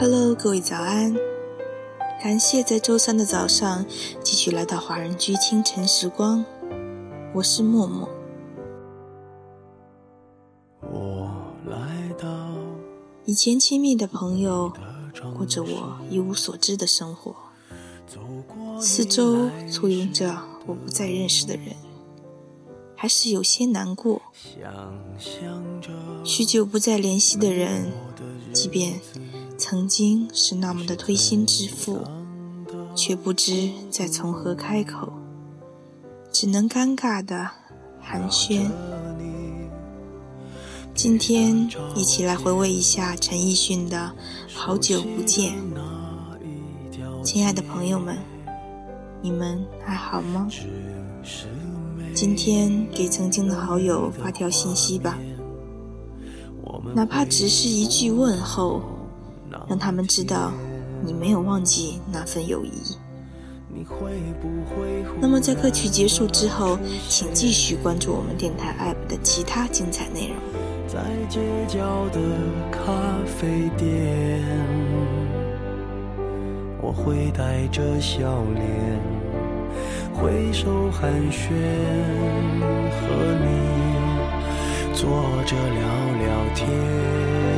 Hello，各位早安！感谢在周三的早上继续来到华人居清晨时光，我是默默。我来到以前亲密的朋友，过着我一无所知的生活，四周簇拥着我不再认识的人。还是有些难过。许久不再联系的人，即便曾经是那么的推心置腹，却不知再从何开口，只能尴尬的寒暄。今天一起来回味一下陈奕迅的《好久不见》。亲爱的朋友们，你们还好吗？今天给曾经的好友发条信息吧，哪怕只是一句问候，让他们知道你没有忘记那份友谊。那么在歌曲结束之后，请继续关注我们电台 APP 的其他精彩内容。在街角的咖啡店，我会带着笑脸。挥手寒暄，和你坐着聊聊天。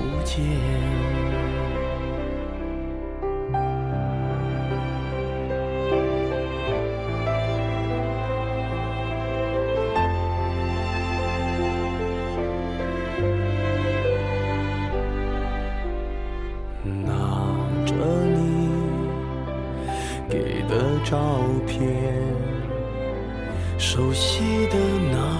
不见。拿着你给的照片熟悉的那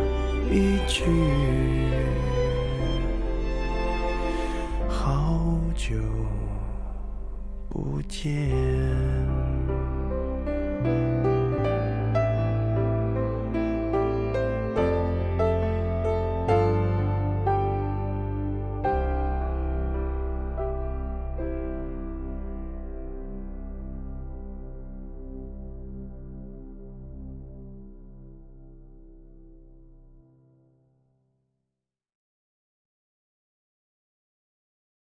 一句好久不见。